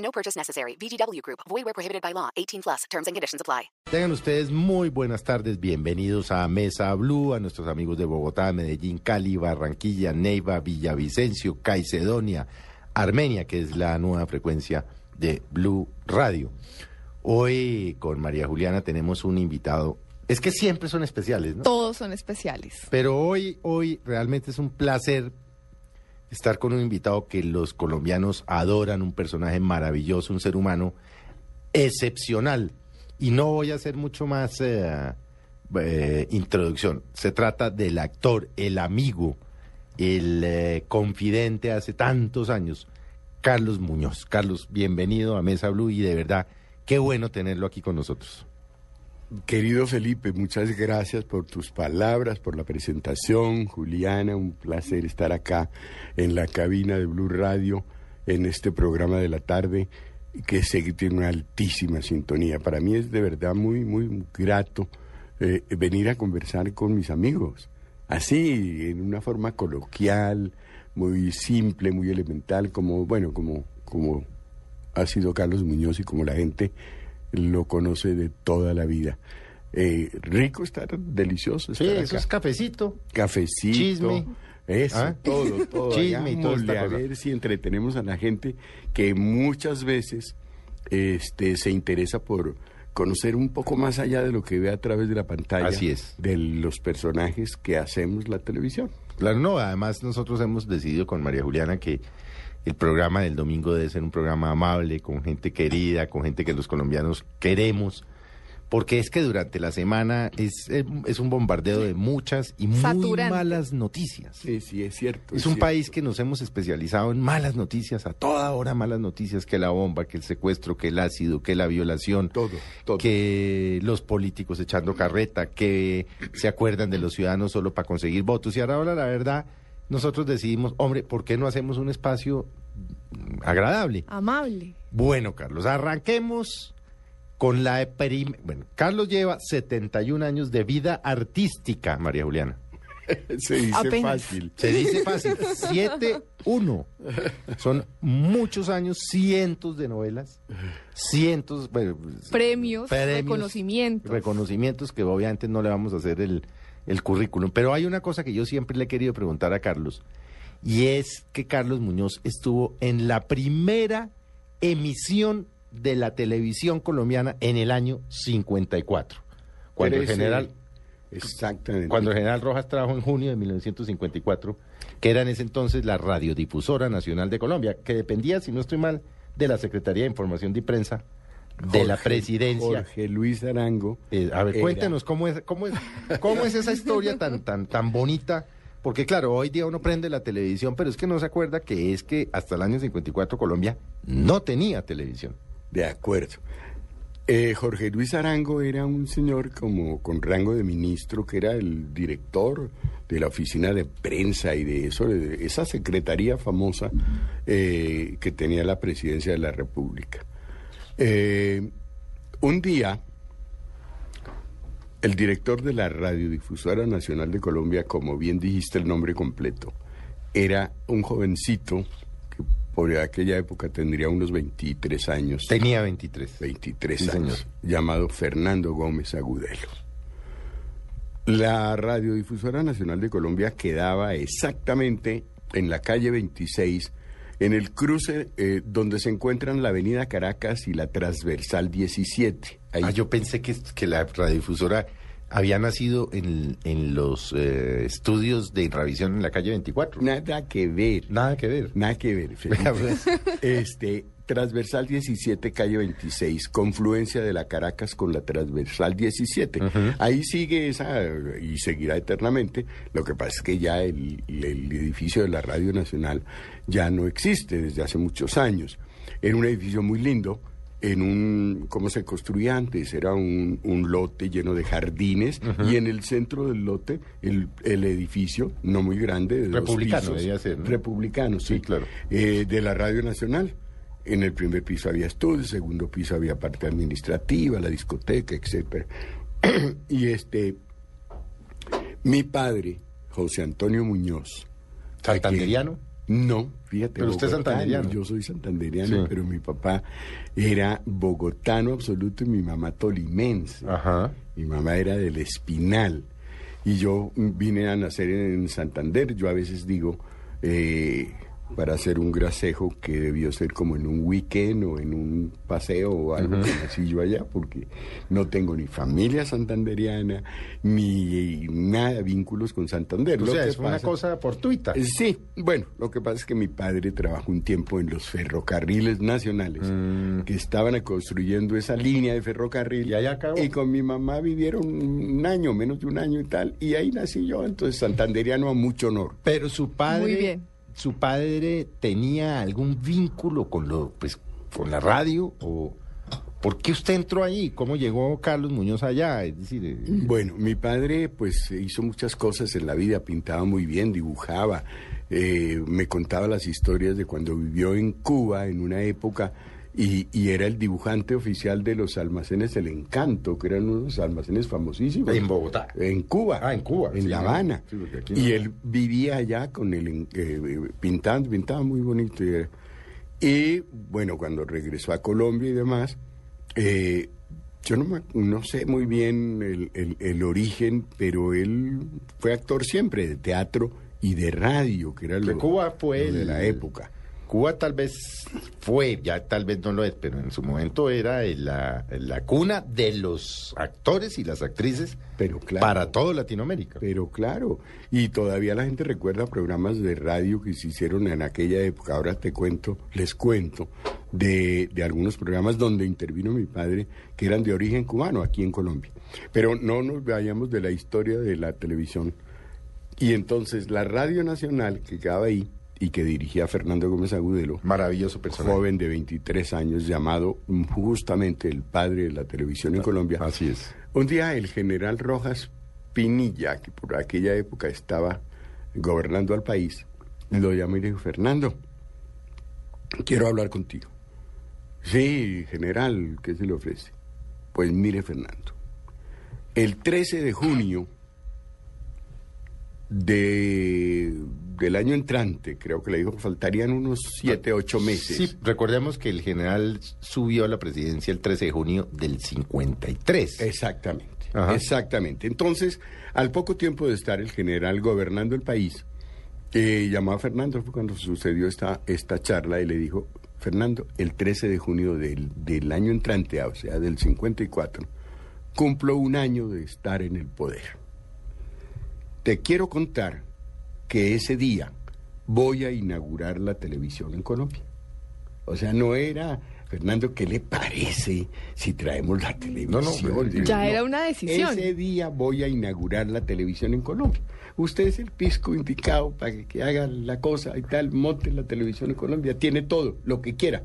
No purchase necessary. VGW Group. Void where prohibited by law. 18 plus. Terms and conditions apply. Tengan ustedes muy buenas tardes, bienvenidos a Mesa Blue, a nuestros amigos de Bogotá, Medellín, Cali, Barranquilla, Neiva, Villavicencio, Caicedonia, Armenia, que es la nueva frecuencia de Blue Radio. Hoy con María Juliana tenemos un invitado. Es que siempre son especiales, ¿no? Todos son especiales. Pero hoy, hoy realmente es un placer estar con un invitado que los colombianos adoran, un personaje maravilloso, un ser humano excepcional. Y no voy a hacer mucho más eh, eh, introducción. Se trata del actor, el amigo, el eh, confidente hace tantos años, Carlos Muñoz. Carlos, bienvenido a Mesa Blue y de verdad, qué bueno tenerlo aquí con nosotros. Querido Felipe, muchas gracias por tus palabras, por la presentación. Juliana, un placer estar acá en la cabina de Blue Radio en este programa de la tarde que sé que tiene una altísima sintonía. Para mí es de verdad muy, muy grato eh, venir a conversar con mis amigos, así, en una forma coloquial, muy simple, muy elemental, como, bueno, como, como ha sido Carlos Muñoz y como la gente lo conoce de toda la vida. Eh, rico estar, delicioso estar Sí, acá. eso es cafecito. Cafecito. Chisme. Eso, ¿Ah? todo, todo. Chisme y Hagámosle esta a ver si entretenemos a la gente que muchas veces este, se interesa por conocer un poco más allá de lo que ve a través de la pantalla. Así es. De los personajes que hacemos la televisión. Claro, no, además nosotros hemos decidido con María Juliana que el programa del domingo debe ser un programa amable, con gente querida, con gente que los colombianos queremos, porque es que durante la semana es, eh, es un bombardeo de muchas y muy Saturante. malas noticias. Sí, sí, es cierto. Es un cierto. país que nos hemos especializado en malas noticias, a toda hora malas noticias, que la bomba, que el secuestro, que el ácido, que la violación, Todo, todo. que los políticos echando carreta, que se acuerdan de los ciudadanos solo para conseguir votos. Y ahora, ahora la verdad, nosotros decidimos, hombre, ¿por qué no hacemos un espacio agradable? Amable. Bueno, Carlos, arranquemos con la... prim- Bueno, Carlos lleva 71 años de vida artística, María Juliana. Se dice Apenas. fácil. Se dice fácil, 7-1. Son muchos años, cientos de novelas, cientos, bueno, Premios, Premios, reconocimientos. reconocimientos que obviamente no le vamos a hacer el, el currículum. Pero hay una cosa que yo siempre le he querido preguntar a Carlos, y es que Carlos Muñoz estuvo en la primera emisión de la televisión colombiana en el año 54. Cuando el general Exactamente. cuando el general Rojas trajo en junio de 1954, que era en ese entonces la Radiodifusora Nacional de Colombia, que dependía, si no estoy mal, de la Secretaría de Información y Prensa de la presidencia. Jorge Luis Arango. Eh, a ver, era- cuéntenos cómo es, cómo es, cómo es esa historia tan, tan, tan bonita. Porque claro, hoy día uno prende la televisión, pero es que no se acuerda que es que hasta el año 54 Colombia no tenía televisión. De acuerdo. Eh, Jorge Luis Arango era un señor como con rango de ministro, que era el director de la oficina de prensa y de eso, de esa secretaría famosa eh, que tenía la presidencia de la República. Eh, un día, el director de la Radiodifusora Nacional de Colombia, como bien dijiste el nombre completo, era un jovencito que por aquella época tendría unos 23 años. Tenía 23. 23 Sí, años, señor. llamado Fernando Gómez Agudelo. La Radiodifusora Nacional de Colombia quedaba exactamente en la calle 26, en el cruce eh, donde se encuentran la Avenida Caracas y la Transversal 17. Ahí Ah, yo pensé que, que la radiodifusora había nacido en, en los eh, estudios de revisión en la calle 24. Nada que ver. Nada que ver. Nada que ver, pues. Este, transversal 17, calle 26, confluencia de la Caracas con la transversal 17. Ahí sigue esa y seguirá eternamente. Lo que pasa es que ya el, el edificio de la Radio Nacional ya no existe desde hace muchos años. Era un edificio muy lindo, en un, ¿cómo se construía antes? Era un, un lote lleno de jardines y en el centro del lote el, el edificio, no muy grande, de dos Republicano pisos, debía ser, ¿no? Republicano, sí, Sí, claro. eh, de la Radio Nacional. En el primer piso había estudios, segundo piso había parte administrativa, la discoteca, etcétera. y este, mi padre, José Antonio Muñoz, ¿Santanderiano? no, fíjate. Pero usted es santanderiano. Yo soy santanderiano, Sí. pero mi papá era bogotano absoluto y mi mamá tolimense. Ajá. Mi mamá era del Espinal. Y yo vine a nacer en Santander. Yo a veces digo, eh, para hacer un gracejo que debió ser como en un weekend o en un paseo o algo que nací yo allá, porque no tengo ni familia santanderiana, ni nada, vínculos con Santander. O Lo sea, que es una cosa fortuita. eh, Sí, bueno, lo que pasa es que mi padre trabajó un tiempo en los ferrocarriles nacionales, que estaban construyendo esa línea de ferrocarril. Mm. Y ahí acabó. Y con mi mamá vivieron un año, menos de un año y tal, y ahí nací yo, entonces santanderiano a mucho honor. Pero su padre, Muy bien. Su padre tenía algún vínculo con lo, pues, con la radio o ¿por qué usted entró ahí? ¿Cómo llegó Carlos Muñoz allá? Es decir, eh, Bueno, mi padre pues hizo muchas cosas en la vida, pintaba muy bien, dibujaba, eh, me contaba las historias de cuando vivió en Cuba en una época y, y era el dibujante oficial de los almacenes El Encanto, que eran unos almacenes famosísimos. En Bogotá. En Cuba. Ah, en Cuba, En sí, La. Habana. Sí, y él vivía allá con el eh, pintando, pintaba muy bonito. Y, y, bueno, cuando regresó a Colombia y demás, eh, yo no, no sé muy bien el, el- el origen, pero él fue actor siempre de teatro y de radio, que era Que lo, Cuba fue lo de la época. Cuba tal vez fue, ya tal vez no lo es, pero en su momento era el- la, la cuna de los actores y las actrices Pero claro. para todo Latinoamérica. Pero claro, y todavía la gente recuerda programas de radio que se hicieron en aquella época. Ahora te cuento, les cuento, de, de algunos programas donde intervino mi padre, que eran de origen cubano aquí en Colombia. Pero no nos vayamos de la historia de la televisión. Y entonces la Radio Nacional, que quedaba ahí, y que dirigía Fernando Gómez Agudelo, Maravilloso personaje. joven de 23 años, llamado justamente el padre de la televisión en Colombia. Así es. Un día el general Rojas Pinilla, que por aquella época estaba gobernando al país, lo llamó y le dijo, Fernando, quiero hablar contigo. Sí, general, ¿qué se le ofrece? Pues mire, Fernando, el 13 de junio de, del año entrante, creo que le dijo que faltarían unos 7, 8 meses. Sí, recordemos que el general subió a la presidencia el 13 de junio del 53. Exactamente, Ajá. exactamente. Entonces, al poco tiempo de estar el general gobernando el país, eh, llamó a Fernando, fue cuando sucedió esta, esta charla y le dijo, Fernando, el 13 de junio del, del año entrante, o sea, del 54, cumplo un año de estar en el poder. Te quiero contar que ese día voy a inaugurar la televisión en Colombia. O sea, no era, Fernando, ¿qué le parece si traemos la televisión? pero- Ya era una decisión. Ese día voy a inaugurar la televisión en Colombia. Usted es el pisco indicado para que, que haga la cosa y tal, monte la televisión en Colombia. Tiene todo, lo que quiera.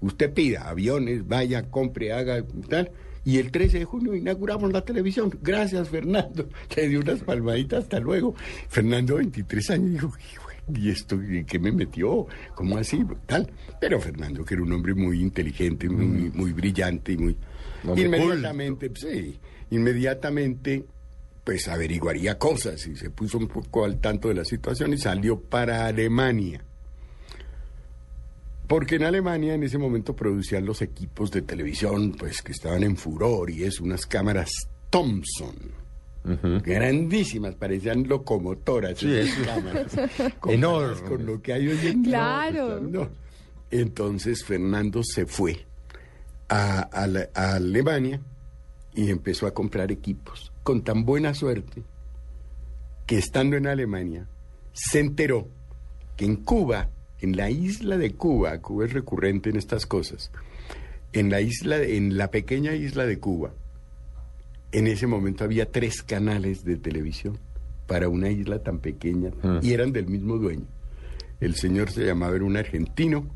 Usted pida aviones, vaya, compre, haga y tal. Y el 13 de junio inauguramos la televisión. Gracias, Fernando. Le dio unas palmaditas, hasta luego. Fernando, 23 años, dijo, "Hijo, ¿y esto qué me metió? ¿Cómo así? Tal. Pero Fernando, que era un hombre muy inteligente, muy, muy brillante y muy... Mm. Hombre inmediatamente, sí, inmediatamente, pues averiguaría cosas y se puso un poco al tanto de la situación y salió para Alemania. Porque en Alemania en ese momento producían los equipos de televisión, pues que estaban en furor y es unas cámaras Thompson. Grandísimas, parecían locomotoras. Sí, esas es- cámaras, Enormes. Con lo que hay hoy en día. Claro. No. Entonces Fernando se fue a, a la- a Alemania y empezó a comprar equipos con tan buena suerte que estando en Alemania se enteró que en Cuba, en la isla de Cuba, Cuba es recurrente en estas cosas, en la isla, en la pequeña isla de Cuba, en ese momento había tres canales de televisión para una isla tan pequeña y eran del mismo dueño. El señor se llamaba, era un argentino,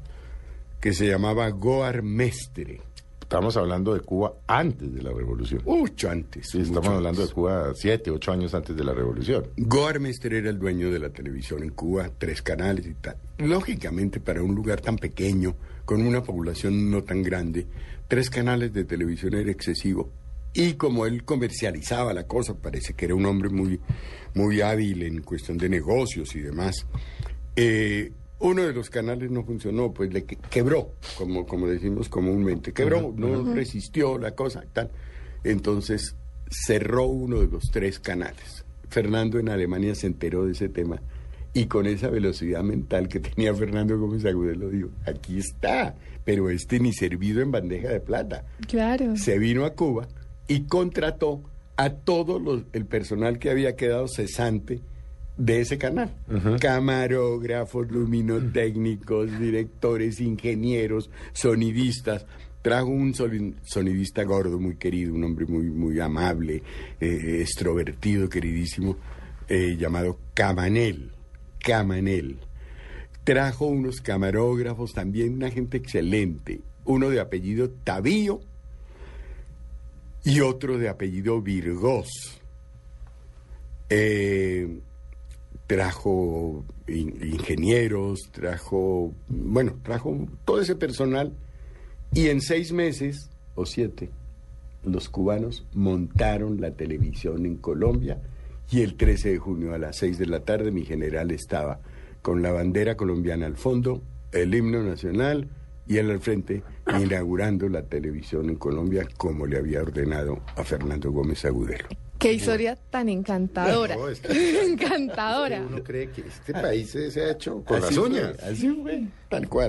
que se llamaba Goar Mestre. Estamos hablando de Cuba antes de la revolución. Mucho antes. Sí, estamos hablando de. Cuba siete, ocho años antes de la revolución. Goar Mestre era el dueño de la televisión en Cuba, tres canales y tal. Lógicamente, para un lugar tan pequeño, con una población no tan grande, tres canales de televisión era excesivo. Y como él comercializaba la cosa, parece que era un hombre muy, muy hábil en cuestión de negocios y demás. eh, uno de los canales no funcionó, pues le que- quebró, como, como decimos comúnmente. Quebró, no resistió la cosa y tal. Entonces cerró uno de los tres canales. Fernando en Alemania se enteró de ese tema y con esa velocidad mental que tenía Fernando Gómez Agudelo dijo, aquí está, pero este ni servido en bandeja de plata. Claro. Se vino a Cuba y contrató a todo los, el personal que había quedado cesante de ese canal. Camarógrafos, luminotécnicos, directores, ingenieros, sonidistas. Trajo un sonidista gordo, muy querido, un hombre muy, muy amable, eh, extrovertido, queridísimo, eh, llamado Camanel. Camanel. Trajo unos camarógrafos, también una gente excelente. Uno de apellido Tavío, y otro de apellido Virgós. Eh, trajo in- ingenieros, trajo, bueno, trajo todo ese personal y en seis meses o siete los cubanos montaron la televisión en Colombia y el 13 de junio a las 6 de la tarde mi general estaba con la bandera colombiana al fondo, el himno nacional y él al frente inaugurando la televisión en Colombia como le había ordenado a Fernando Gómez Agudelo. Qué historia tan encantadora. No, es que- encantadora. Uno cree que este país se ha hecho con Así las fue, uñas. así fue, tal cual.